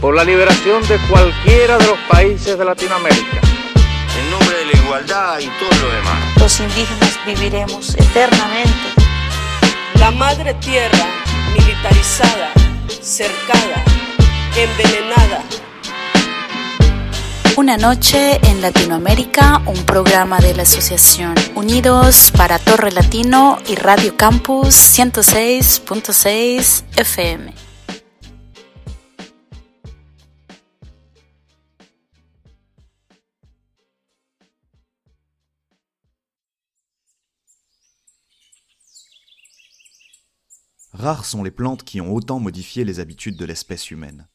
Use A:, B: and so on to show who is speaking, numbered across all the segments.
A: por la liberación de cualquiera de los países de Latinoamérica.
B: En nombre de la igualdad y todo lo demás.
C: Los indígenas viviremos eternamente.
D: La madre tierra militarizada, cercada, envenenada.
C: Una noche en Latinoamérica, un programa de la Asociación Unidos para Torre Latino y Radio Campus 106.6 FM.
E: Rares sont les plantes qui ont autant modifié les habitudes de l'espèce humaine.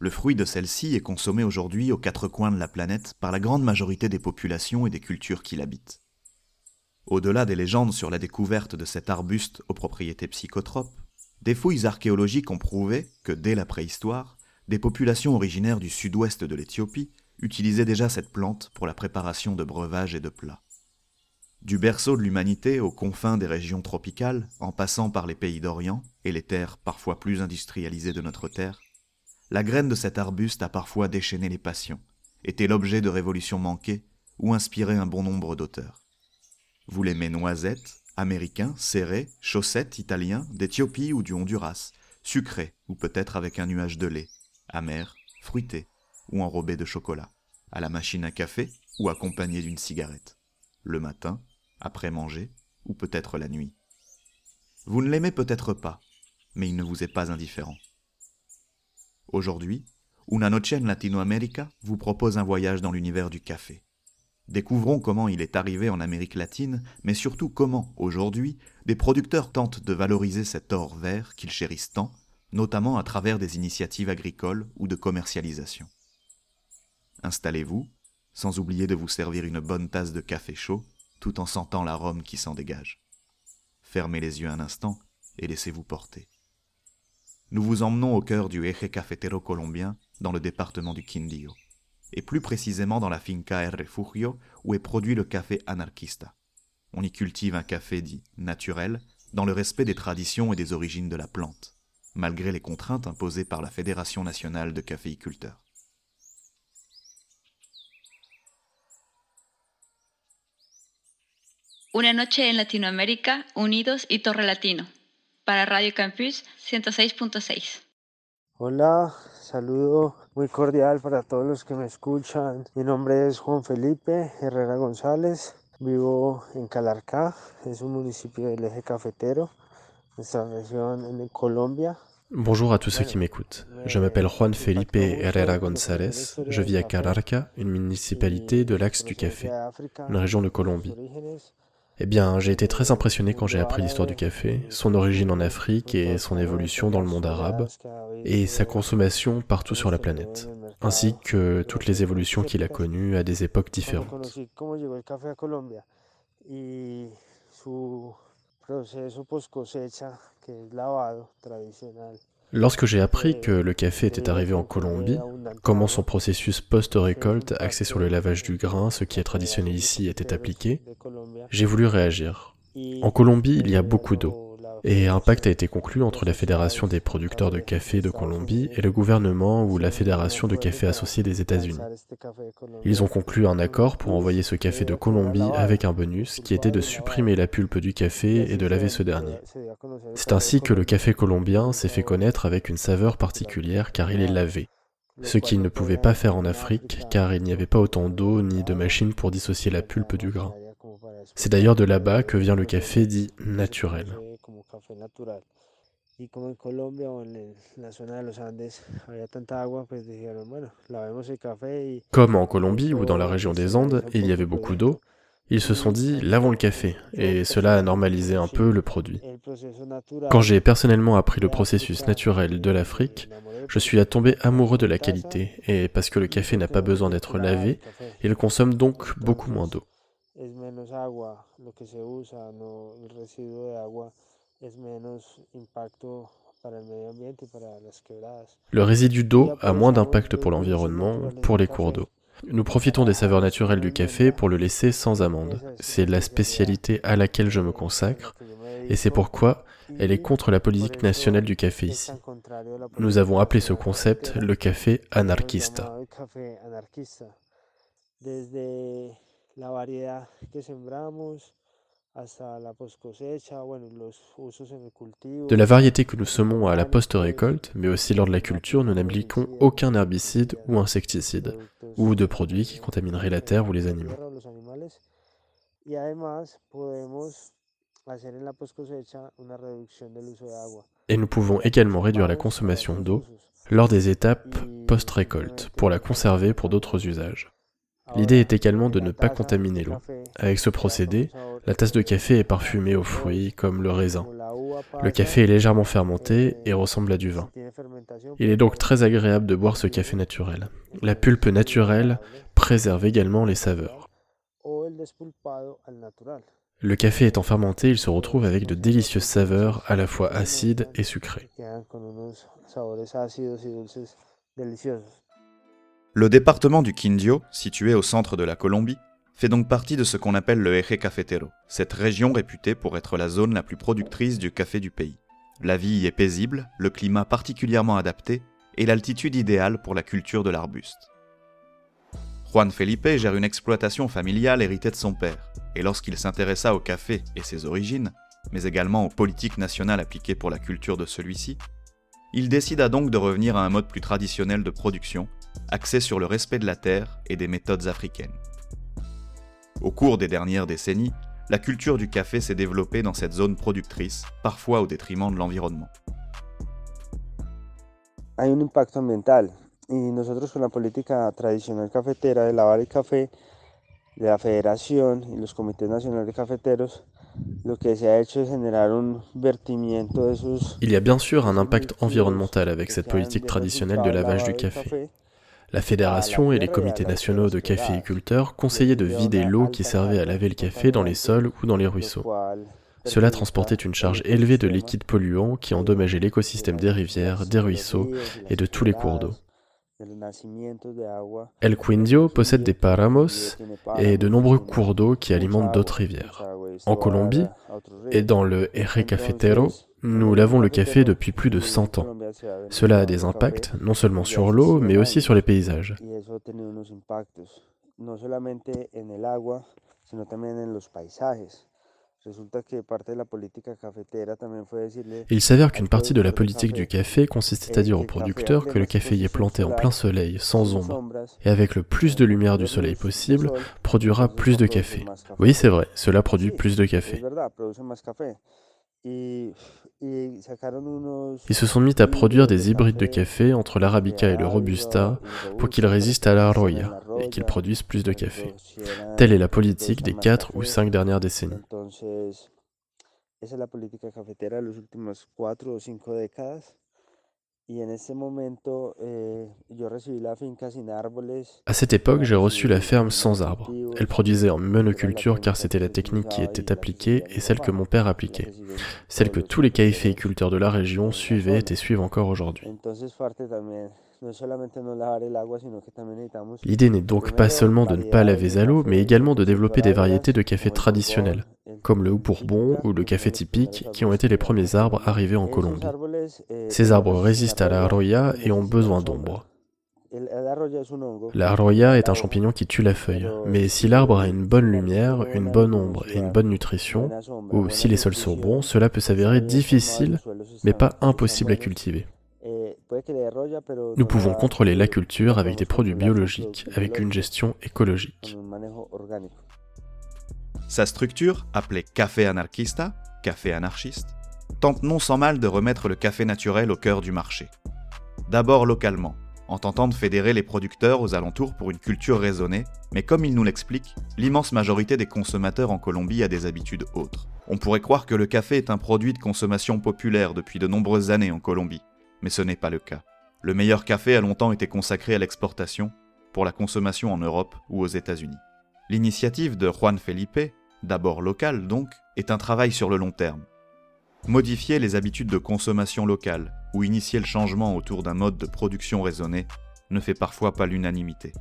E: Le fruit de celle-ci est consommé aujourd'hui aux quatre coins de la planète par la grande majorité des populations et des cultures qui l'habitent. Au-delà des légendes sur la découverte de cet arbuste aux propriétés psychotropes, des fouilles archéologiques ont prouvé que dès la préhistoire, des populations originaires du sud-ouest de l'Éthiopie utilisaient déjà cette plante pour la préparation de breuvages et de plats. Du berceau de l'humanité aux confins des régions tropicales, en passant par les pays d'Orient et les terres parfois plus industrialisées de notre terre, la graine de cet arbuste a parfois déchaîné les passions, été l'objet de révolutions manquées ou inspiré un bon nombre d'auteurs. Vous l'aimez noisette, américain, serré, chaussette, italien, d'Éthiopie ou du Honduras, sucré ou peut-être avec un nuage de lait, amer, fruité ou enrobé de chocolat, à la machine à café ou accompagné d'une cigarette, le matin, après manger, ou peut-être la nuit. Vous ne l'aimez peut-être pas, mais il ne vous est pas indifférent. Aujourd'hui, Una Noche en Latinoamérica vous propose un voyage dans l'univers du café. Découvrons comment il est arrivé en Amérique latine, mais surtout comment, aujourd'hui, des producteurs tentent de valoriser cet or vert qu'ils chérissent tant, notamment à travers des initiatives agricoles ou de commercialisation. Installez-vous, sans oublier de vous servir une bonne tasse de café chaud, tout en sentant l'arôme qui s'en dégage. Fermez les yeux un instant et laissez-vous porter. Nous vous emmenons au cœur du Eje Cafetero colombien, dans le département du Quindío, et plus précisément dans la finca El Refugio, où est produit le café anarquista. On y cultive un café dit naturel, dans le respect des traditions et des origines de la plante, malgré les contraintes imposées par la Fédération nationale de caféiculteurs.
F: Una noche en Latinoamérica, unidos y Torre Latino, para Radio Campus 106.6.
G: Hola, saludo muy cordial para todos los que me escuchan. Mi nombre es Juan Felipe Herrera González. Vivo en Calarcá, es un municipio del eje cafetero, nuestra región en Colombia.
H: Bonjour à tous ceux qui m'écoutent. Je m'appelle Juan Felipe Herrera González. Je vis à Calarca, une municipalité de l'axe du café, une région de Colombie. Eh bien, j'ai été très impressionné quand j'ai appris l'histoire du café, son origine en Afrique et son évolution dans le monde arabe, et sa consommation partout sur la planète, ainsi que toutes les évolutions qu'il a connues à des époques différentes. Lorsque j'ai appris que le café était arrivé en Colombie, comment son processus post-récolte axé sur le lavage du grain, ce qui est traditionnel ici, était appliqué, j'ai voulu réagir. En Colombie, il y a beaucoup d'eau. Et un pacte a été conclu entre la Fédération des producteurs de café de Colombie et le gouvernement ou la Fédération de café associée des États-Unis. Ils ont conclu un accord pour envoyer ce café de Colombie avec un bonus qui était de supprimer la pulpe du café et de laver ce dernier. C'est ainsi que le café colombien s'est fait connaître avec une saveur particulière car il est lavé. Ce qu'il ne pouvait pas faire en Afrique car il n'y avait pas autant d'eau ni de machines pour dissocier la pulpe du grain. C'est d'ailleurs de là-bas que vient le café dit naturel. Comme en Colombie ou dans la région des Andes, il y avait beaucoup d'eau, ils se sont dit lavons le café, et cela a normalisé un peu le produit. Quand j'ai personnellement appris le processus naturel de l'Afrique, je suis tombé amoureux de la qualité, et parce que le café n'a pas besoin d'être lavé, il consomme donc beaucoup moins d'eau. Le résidu d'eau a moins d'impact pour l'environnement, pour les cours d'eau. Nous profitons des saveurs naturelles du café pour le laisser sans amande. C'est la spécialité à laquelle je me consacre et c'est pourquoi elle est contre la politique nationale du café ici. Nous avons appelé ce concept le café anarchista. De la variété que nous semons à la post-récolte, mais aussi lors de la culture, nous n'appliquons aucun herbicide ou insecticide, ou de produits qui contamineraient la terre ou les animaux. Et nous pouvons également réduire la consommation d'eau lors des étapes post-récolte pour la conserver pour d'autres usages. L'idée est également de ne pas contaminer l'eau. Avec ce procédé, la tasse de café est parfumée aux fruits comme le raisin. Le café est légèrement fermenté et ressemble à du vin. Il est donc très agréable de boire ce café naturel. La pulpe naturelle préserve également les saveurs. Le café étant fermenté, il se retrouve avec de délicieuses saveurs à la fois acides et sucrées.
E: Le département du Quindio, situé au centre de la Colombie, fait donc partie de ce qu'on appelle le Eje Cafetero, cette région réputée pour être la zone la plus productrice du café du pays. La vie y est paisible, le climat particulièrement adapté et l'altitude idéale pour la culture de l'arbuste. Juan Felipe gère une exploitation familiale héritée de son père, et lorsqu'il s'intéressa au café et ses origines, mais également aux politiques nationales appliquées pour la culture de celui-ci, il décida donc de revenir à un mode plus traditionnel de production axé sur le respect de la terre et des méthodes africaines. Au cours des dernières décennies, la culture du café s'est développée dans cette zone productrice, parfois au détriment de l'environnement.
G: Hay un impacto ambiental y nosotros con la política tradicional cafetera de lavar el café de la federación y los comités nacionales de cafeteros lo que se ha hecho es generar un vertimiento de sus
H: Il y a bien sûr un impact environnemental avec cette politique traditionnelle de lavage du café. La fédération et les comités nationaux de caféiculteurs conseillaient de vider l'eau qui servait à laver le café dans les sols ou dans les ruisseaux. Cela transportait une charge élevée de liquides polluants qui endommageaient l'écosystème des rivières, des ruisseaux et de tous les cours d'eau. El Quindio possède des paramos et de nombreux cours d'eau qui alimentent d'autres rivières. En Colombie et dans le Eje Cafetero, nous lavons le café depuis plus de 100 ans. Cela a des impacts non seulement sur l'eau, mais aussi sur les paysages. Il s'avère qu'une partie de la politique du café consistait à dire aux producteurs que le café y est planté en plein soleil, sans ombre, et avec le plus de lumière du soleil possible, produira plus de café. Oui, c'est vrai, cela produit plus de café. Ils se sont mis à produire des hybrides de café entre l'arabica et le robusta pour qu'ils résistent à la roya et qu'ils produisent plus de café. Telle est la politique des 4 ou 5 dernières décennies. À cette époque, j'ai reçu la ferme sans arbres. Elle produisait en monoculture car c'était la technique qui était appliquée et celle que mon père appliquait. Celle que tous les caféiculteurs de la région suivaient et suivent encore aujourd'hui. L'idée n'est donc pas seulement de ne pas laver à l'eau, mais également de développer des variétés de café traditionnels, comme le houppourbon ou le café typique, qui ont été les premiers arbres arrivés en Colombie. Ces arbres résistent à la roya et ont besoin d'ombre. La roya est un champignon qui tue la feuille, mais si l'arbre a une bonne lumière, une bonne ombre et une bonne nutrition, ou si les sols sont bons, cela peut s'avérer difficile, mais pas impossible à cultiver. Nous pouvons contrôler la culture avec des produits biologiques, avec une gestion écologique.
E: Sa structure, appelée café anarchista, café anarchiste, tente non sans mal de remettre le café naturel au cœur du marché. D'abord localement, en tentant de fédérer les producteurs aux alentours pour une culture raisonnée, mais comme il nous l'explique, l'immense majorité des consommateurs en Colombie a des habitudes autres. On pourrait croire que le café est un produit de consommation populaire depuis de nombreuses années en Colombie, mais ce n'est pas le cas. Le meilleur café a longtemps été consacré à l'exportation, pour la consommation en Europe ou aux États-Unis. L'initiative de Juan Felipe, d'abord locale donc, est un travail sur le long terme. Modifier les habitudes de consommation locale ou initier le changement autour d'un mode de production raisonné ne fait parfois pas l'unanimité.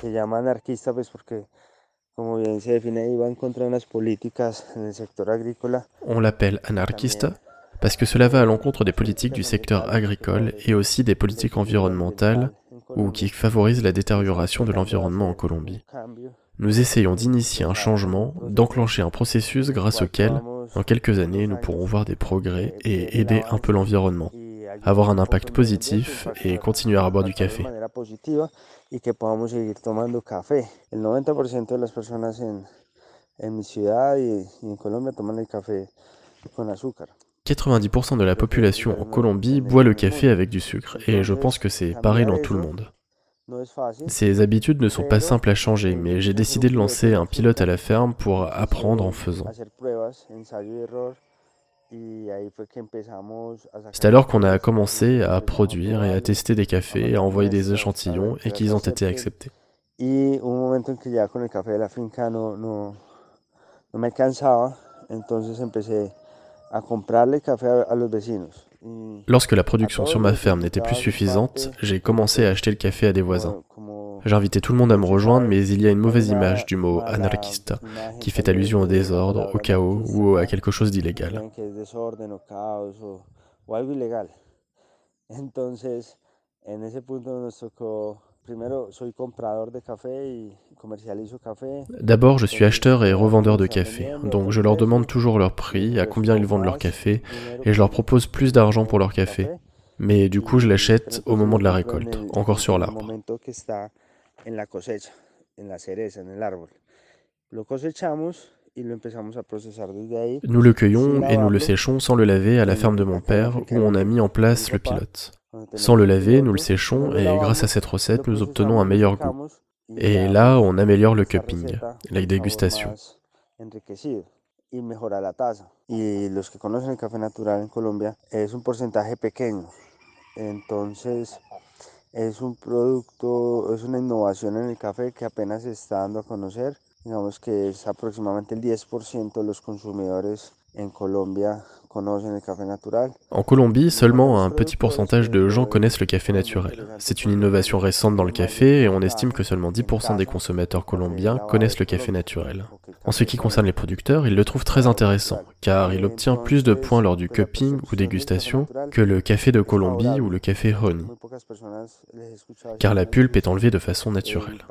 G: se llama anarquista pues porque.
H: On l'appelle anarquista parce que cela va à l'encontre des politiques du secteur agricole et aussi des politiques environnementales ou qui favorisent la détérioration de l'environnement en Colombie. Nous essayons d'initier un changement, d'enclencher un processus grâce auquel, en quelques années, nous pourrons voir des progrès et aider un peu l'environnement, avoir un impact positif et continuer à boire du café.
G: y que podamos seguir tomando café. El 90% de las personas en, en mi ciudad y, y en Colombia toman el café con azúcar.
H: 90% de la population en Colombie boit le café avec du sucre, et je pense que c'est pareil dans tout le monde. Ces habitudes ne sont pas simples à changer, mais j'ai décidé de lancer un pilote à la ferme pour apprendre en faisant. C'est alors qu'on a commencé à produire et à tester des cafés, à envoyer des échantillons et qu'ils ont été acceptés. Lorsque la production sur ma ferme n'était plus suffisante, j'ai commencé à acheter le café à des voisins. J'invitais tout le monde à me rejoindre, mais il y a une mauvaise image du mot anarchista, qui fait allusion au désordre, au chaos ou à quelque chose d'illégal. D'abord, je suis acheteur et revendeur de café, donc je leur demande toujours leur prix, à combien ils vendent leur café, et je leur propose plus d'argent pour leur café. Mais du coup, je l'achète au moment de la récolte, encore sur l'arbre. Nous le cueillons et nous le séchons sans le laver à la ferme de mon père où on a mis en place le pilote. Sans le laver, nous le séchons et grâce à cette recette, nous obtenons un meilleur goût. Et là, on améliore le cupping, la dégustation.
G: Y los que conocen el café natural en Colombia es un porcentaje pequeño. Entonces, es un producto, es una innovación en el café que apenas se está dando a conocer. Digamos que es aproximadamente el 10% de los consumidores en
H: Colombie, seulement un petit pourcentage de gens connaissent le café naturel. C'est une innovation récente dans le café et on estime que seulement 10% des consommateurs colombiens connaissent le café naturel. En ce qui concerne les producteurs, ils le trouvent très intéressant, car il obtient plus de points lors du cupping ou dégustation que le café de Colombie ou le café honey, car la pulpe est enlevée de façon naturelle.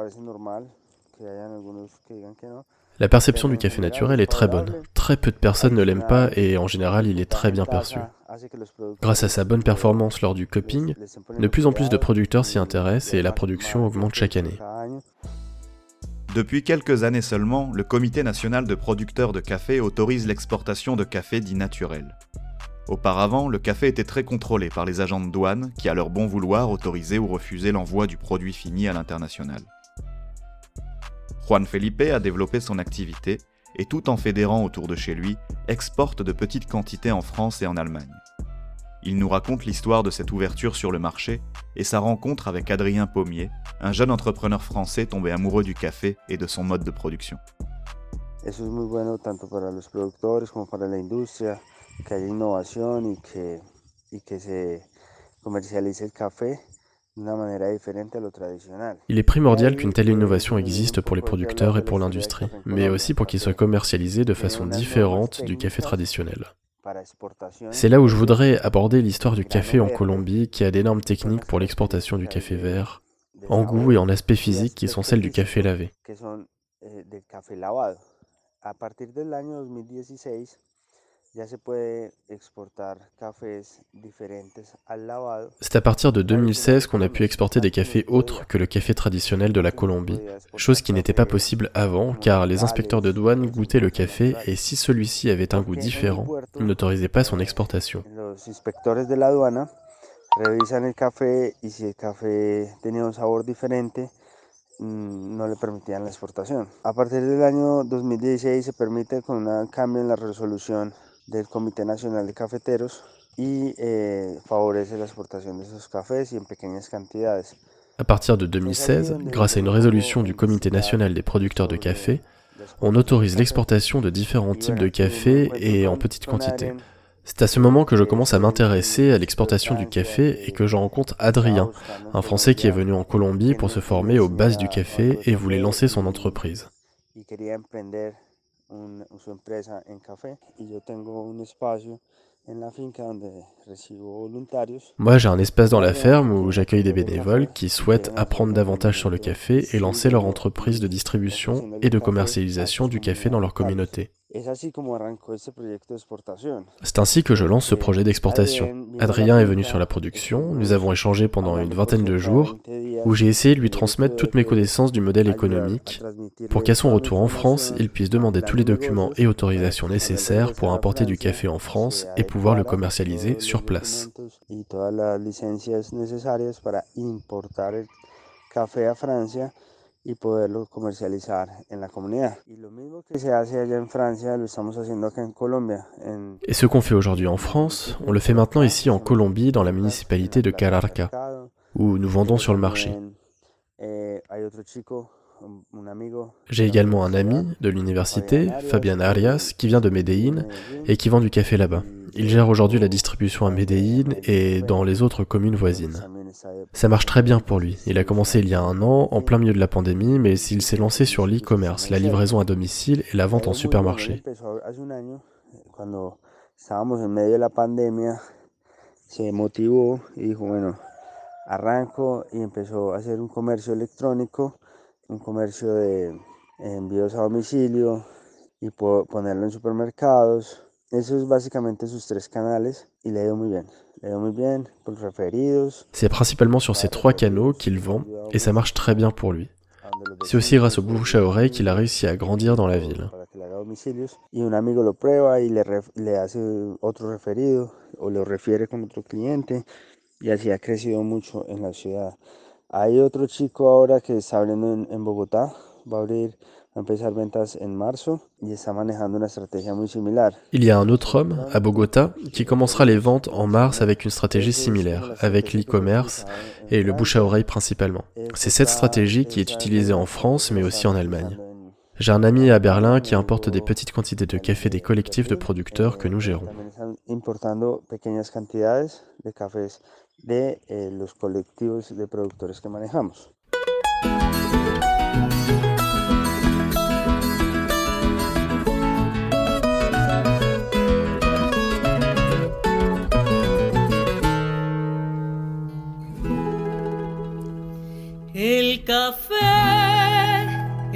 H: La perception du café naturel est très bonne. Très peu de personnes ne l'aiment pas et en général il est très bien perçu. Grâce à sa bonne performance lors du cupping, de plus en plus de producteurs s'y intéressent et la production augmente chaque année.
E: Depuis quelques années seulement, le Comité national de producteurs de café autorise l'exportation de café dit naturel. Auparavant, le café était très contrôlé par les agents de douane qui, à leur bon vouloir, autorisaient ou refusaient l'envoi du produit fini à l'international. Juan Felipe a développé son activité et tout en fédérant autour de chez lui, exporte de petites quantités en France et en Allemagne. Il nous raconte l'histoire de cette ouverture sur le marché et sa rencontre avec Adrien Pommier, un jeune entrepreneur français tombé amoureux du café et de son mode de production.
G: Se café
H: il est primordial qu'une telle innovation existe pour les producteurs et pour l'industrie, mais aussi pour qu'il soit commercialisé de façon différente du café traditionnel. C'est là où je voudrais aborder l'histoire du café en Colombie qui a d'énormes techniques pour l'exportation du café vert, en goût et en aspect physique qui sont celles du café lavé. C'est à partir de 2016 qu'on a pu exporter des cafés autres que le café traditionnel de la Colombie, chose qui n'était pas possible avant car les inspecteurs de douane goûtaient le café et si celui-ci avait un goût différent, ils n'autorisaient pas son exportation.
G: no le permitían la exportación. A partir del año 2016 se permite con un cambio en la resolución del Comité Nacional de Cafeteros y eh, favorece la exportación de esos cafés y en pequeñas cantidades.
H: À partir de 2016, grâce à une résolution du Comité national des producteurs de café, on autorise l'exportation de différents types de café et en petites quantités. C'est à ce moment que je commence à m'intéresser à l'exportation du café et que je rencontre Adrien, un Français qui est venu en Colombie pour se former aux bases du café et voulait lancer son entreprise. Moi, j'ai un espace dans la ferme où j'accueille des bénévoles qui souhaitent apprendre davantage sur le café et lancer leur entreprise de distribution et de commercialisation du café dans leur communauté. C'est ainsi que je lance ce projet d'exportation. Adrien est venu sur la production, nous avons échangé pendant une vingtaine de jours, où j'ai essayé de lui transmettre toutes mes connaissances du modèle économique, pour qu'à son retour en France, il puisse demander tous les documents et autorisations nécessaires pour importer du café en France et pouvoir le commercialiser sur place. Et ce qu'on fait aujourd'hui en France, on le fait maintenant ici en Colombie, dans la municipalité de Cararca, où nous vendons sur le marché.
G: Eh,
H: J'ai également un ami de l'université, Fabian Arias, qui vient de Medellín et qui vend du café là-bas. Il gère aujourd'hui la distribution à Medellín et dans les autres communes voisines. Ça marche très bien pour lui. Il a commencé il y a un an, en plein milieu de la pandémie, mais il s'est lancé sur l'e-commerce, la livraison à domicile et la vente en supermarché.
G: arranco y empezó a hacer un comercio electrónico, un comercio de envíos a domicilio y ponerlo en supermercados. Eso es básicamente sus tres canales y le ha ido muy bien.
H: C'est principalement sur ces trois canaux qu'il vend et ça marche très bien pour lui. C'est aussi grâce au bouche à oreille qu'il a réussi à grandir dans la ville.
G: Y un amigo lo prueba y le, le hace otro referido o lo en que está
H: il y a un autre homme, à Bogota, qui commencera les ventes en mars avec une stratégie similaire, avec l'e-commerce et le bouche à oreille principalement. C'est cette stratégie qui est utilisée en France, mais aussi en Allemagne. J'ai un ami à Berlin qui importe des petites quantités de café des collectifs de producteurs que nous gérons.
I: El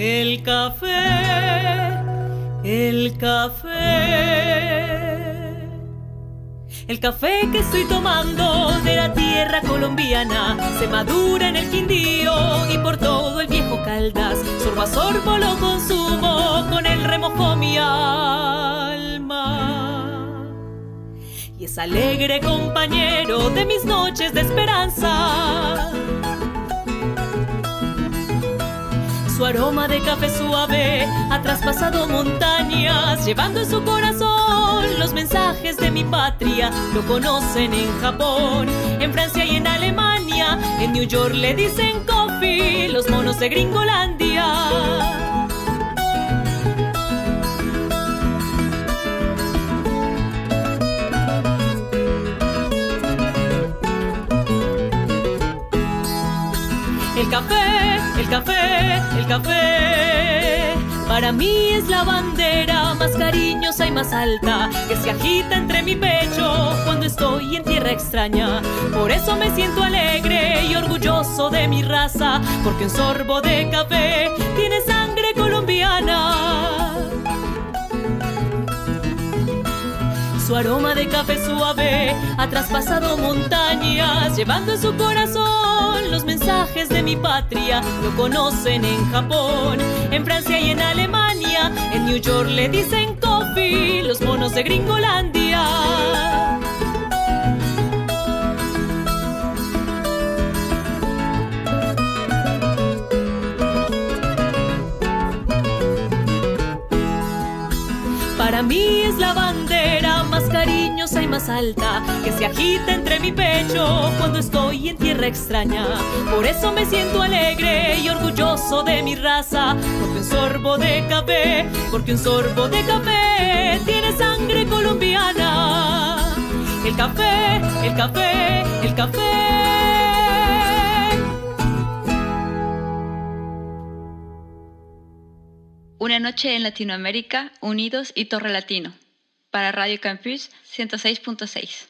I: el café, el café. El café que estoy tomando de la tierra colombiana se madura en el Quindío y por todo el viejo Caldas. Sorbo a sorbo lo consumo, con el remojo mi alma. Y es alegre compañero de mis noches de esperanza Su aroma de café suave ha traspasado montañas, llevando en su corazón los mensajes de mi patria. Lo conocen en Japón, en Francia y en Alemania. En New York le dicen coffee, los monos de Gringolandia. Café, el café, el café. Para mí es la bandera más cariñosa y más alta que se agita entre mi pecho cuando estoy en tierra extraña. Por eso me siento alegre y orgulloso de mi raza, porque un sorbo de café tiene sangre colombiana. Su aroma de café suave ha traspasado montañas, llevando en su corazón los mensajes de mi patria. Lo conocen en Japón, en Francia y en Alemania. En New York le dicen coffee, los monos de Gringolandia. Para mí es la bandera más cariñosa y más alta que se agita entre mi pecho cuando estoy en tierra extraña. Por eso me siento alegre y orgulloso de mi raza, porque un sorbo de café, porque un sorbo de café tiene sangre colombiana. el café, el café, el café.
F: Una noche en Latinoamérica, unidos y Torre Latino. Para Radio Campus 106.6.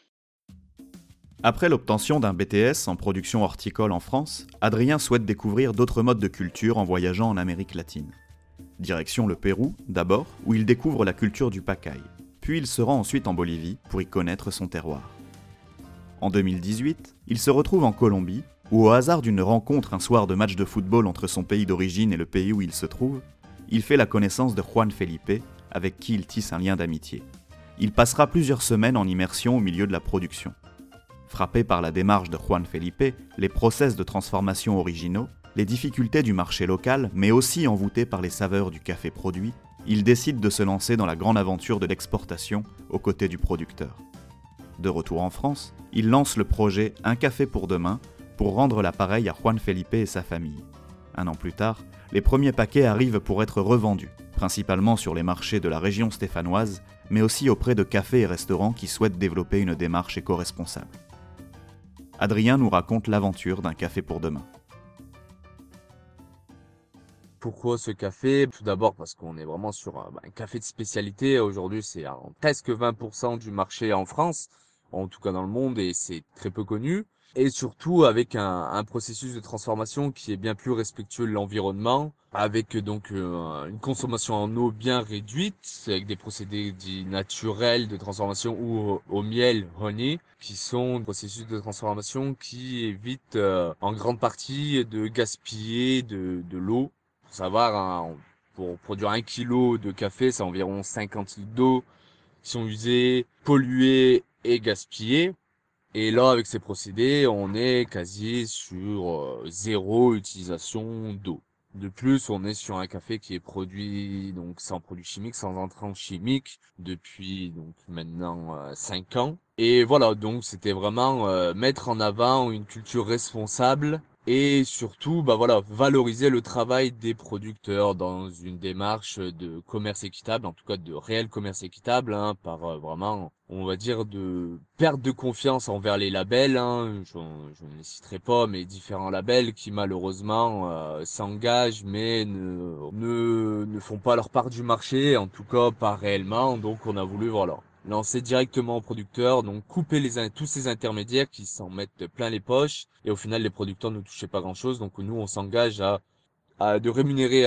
E: Après l'obtention d'un BTS en production horticole en France, Adrien souhaite découvrir d'autres modes de culture en voyageant en Amérique latine. Direction le Pérou, d'abord, où il découvre la culture du pacay. Puis il se rend ensuite en Bolivie pour y connaître son terroir. En 2018, il se retrouve en Colombie, où au hasard d'une rencontre un soir de match de football entre son pays d'origine et le pays où il se trouve, il fait la connaissance de Juan Felipe, avec qui il tisse un lien d'amitié. Il passera plusieurs semaines en immersion au milieu de la production. Frappé par la démarche de Juan Felipe, les process de transformation originaux, les difficultés du marché local, mais aussi envoûté par les saveurs du café produit, il décide de se lancer dans la grande aventure de l'exportation aux côtés du producteur. De retour en France, il lance le projet Un café pour demain pour rendre l'appareil à Juan Felipe et sa famille. Un an plus tard, les premiers paquets arrivent pour être revendus, principalement sur les marchés de la région stéphanoise, mais aussi auprès de cafés et restaurants qui souhaitent développer une démarche éco-responsable. Adrien nous raconte l'aventure d'un café pour demain.
J: Pourquoi ce café? Tout d'abord parce qu'on est vraiment sur un, bah, un café de spécialité. Aujourd'hui, c'est presque 20% du marché en France, en tout cas dans le monde, et c'est très peu connu. Et surtout avec un, un, processus de transformation qui est bien plus respectueux de l'environnement, avec donc euh, une consommation en eau bien réduite, avec des procédés dits naturels de transformation ou au, miel honey, qui sont des processus de transformation qui évitent euh, en grande partie de gaspiller de, de l'eau. Pour savoir, hein, pour produire un kilo de café, c'est environ 50 litres d'eau qui sont usés, pollués et gaspillés. Et là, avec ces procédés, on est quasi sur euh, zéro utilisation d'eau. De plus, on est sur un café qui est produit donc sans produits chimiques, sans entrants chimiques depuis donc maintenant euh, 5 ans. Et voilà, donc c'était vraiment euh, mettre en avant une culture responsable et surtout bah voilà valoriser le travail des producteurs dans une démarche de commerce équitable en tout cas de réel commerce équitable hein, par euh, vraiment on va dire de perte de confiance envers les labels hein, je, je, ne citerai pas mais différents labels qui malheureusement euh, s'engagent mais ne, ne ne font pas leur part du marché en tout cas pas réellement. Donc on a voulu voilà lancer directement au producteur, donc couper les, tous ces intermédiaires qui s'en mettent plein les poches, et au final les producteurs ne touchaient pas grand chose, donc nous on s'engage à, à, de rémunérer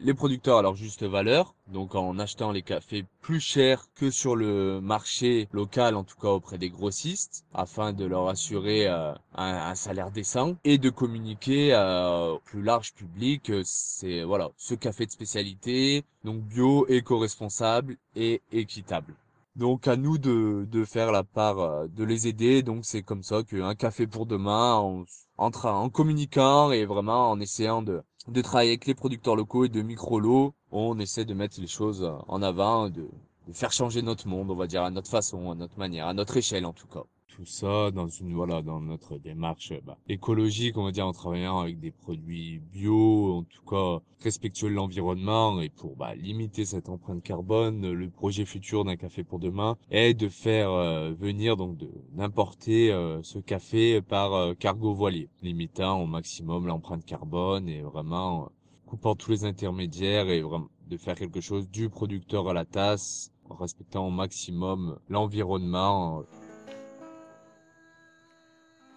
J: les producteurs à leur juste valeur, donc en achetant les cafés plus chers que sur le marché local, en tout cas auprès des grossistes, afin de leur assurer euh, un, salaire décent, et de communiquer euh, au plus large public, c'est voilà ce café de spécialité, donc bio, éco-responsable et équitable. Donc à nous de, de faire la part, euh, de les aider. Donc c'est comme ça qu'un café pour demain, en, en, en communiquant et vraiment en essayant de, de travailler avec les producteurs locaux et de micro-lots, on essaie de mettre les choses en avant, de, de faire changer notre monde, on va dire, à notre façon, à notre manière, à notre échelle en tout cas tout ça dans une voilà dans notre démarche bah, écologique on va dire en travaillant avec des produits bio en tout cas respectueux de l'environnement et pour bah, limiter cette empreinte carbone. Le projet futur d'un café pour demain est de faire euh, venir donc d'importer euh, ce café par euh, cargo voilier limitant au maximum l'empreinte carbone et vraiment coupant tous les intermédiaires et vraiment de faire quelque chose du producteur à la tasse en respectant au maximum l'environnement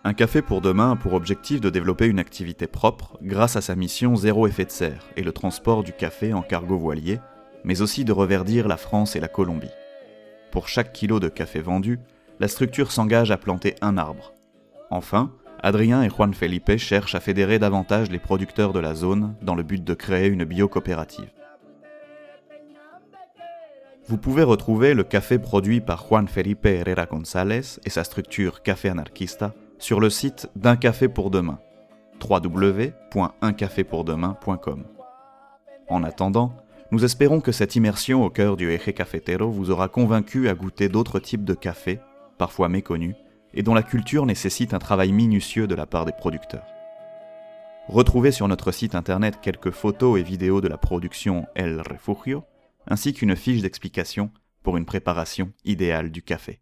E: un café pour demain a pour objectif de développer une activité propre grâce à sa mission zéro effet de serre et le transport du café en cargo voilier, mais aussi de reverdir la France et la Colombie. Pour chaque kilo de café vendu, la structure s'engage à planter un arbre. Enfin, Adrien et Juan Felipe cherchent à fédérer davantage les producteurs de la zone dans le but de créer une biocoopérative. Vous pouvez retrouver le café produit par Juan Felipe Herrera González et sa structure Café Anarquista sur le site d'Un Café pour Demain, www.uncafépourdemain.com. En attendant, nous espérons que cette immersion au cœur du Eje Cafetero vous aura convaincu à goûter d'autres types de café, parfois méconnus, et dont la culture nécessite un travail minutieux de la part des producteurs. Retrouvez sur notre site internet quelques photos et vidéos de la production El Refugio, ainsi qu'une fiche d'explication pour une préparation idéale du café.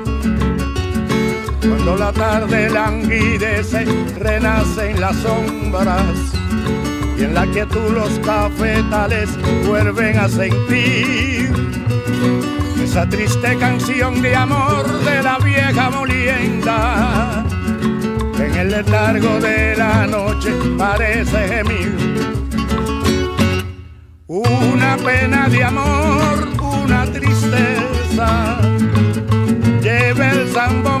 K: Cuando la tarde languidece, renacen las sombras y en la quietud los cafetales vuelven a sentir esa triste canción de amor de la vieja molienda. En el letargo de la noche parece gemir una pena de amor, una tristeza. Lleva el Sambo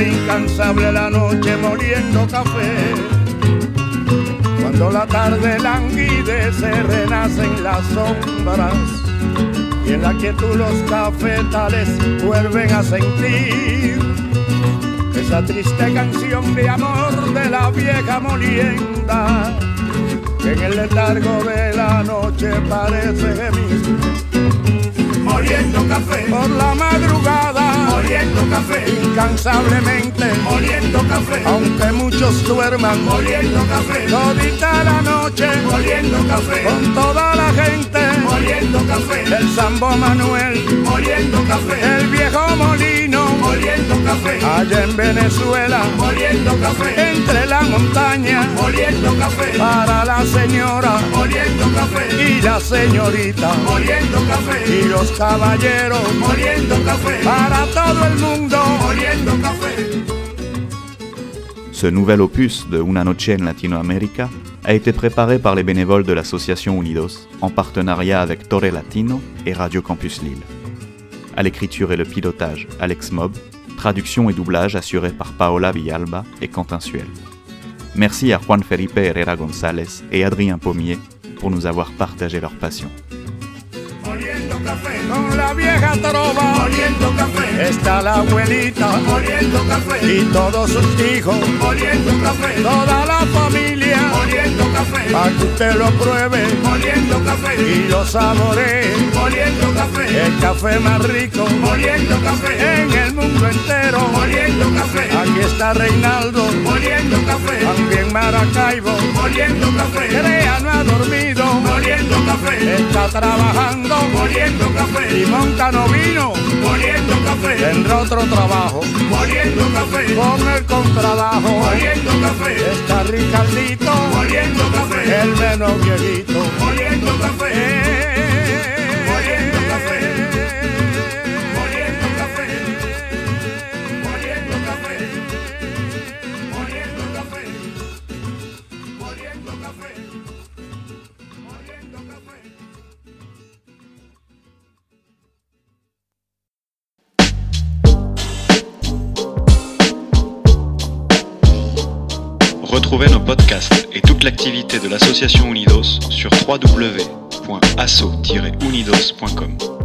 K: incansable la noche moliendo café. Cuando la tarde languidece, renacen las sombras y en la quietud los cafetales vuelven a sentir esa triste canción de amor de la vieja molienda que en el letargo de la noche parece gemir. Moliendo café por la madrugada moliendo café, incansablemente, moliendo café, aunque muchos duerman, moliendo café, todita la noche, moliendo café, con toda la gente, moliendo café, el Sambo Manuel, moliendo café, el viejo molino, moliendo café, allá en Venezuela, moliendo café, entre la montaña, moliendo café, para la señora, moliendo café, y la señorita, moliendo café, y los caballeros, moliendo café, para todos
E: Ce nouvel opus de Una Noche en Latinoamérica a été préparé par les bénévoles de l'association Unidos en partenariat avec Torre Latino et Radio Campus Lille. À l'écriture et le pilotage, Alex Mob, traduction et doublage assurés par Paola Villalba et Quentin Suel. Merci à Juan Felipe Herrera González et Adrien Pommier pour nous avoir partagé leur passion.
K: Café, con la vieja trova, moliendo café, está la abuelita, moliendo café, y todos sus hijos, moliendo café, toda la familia, moliendo café, para que usted lo pruebe, moliendo café, y lo saboree, moliendo café, el café más rico, moliendo café, en el mundo entero, moliendo café, aquí está Reinaldo, moliendo café, también Maracaibo, moliendo café, Crea no ha dormido, moliendo café, está trabajando, moliendo café. Limón Cano vino, moliendo café. Tendrá otro trabajo, moliendo café. Con el contrabajo, moliendo café. Está Ricardito, moliendo café. El menos viejito, moliendo café.
L: Retrouvez nos podcasts et toute l'activité de l'association Unidos sur www.asso-unidos.com.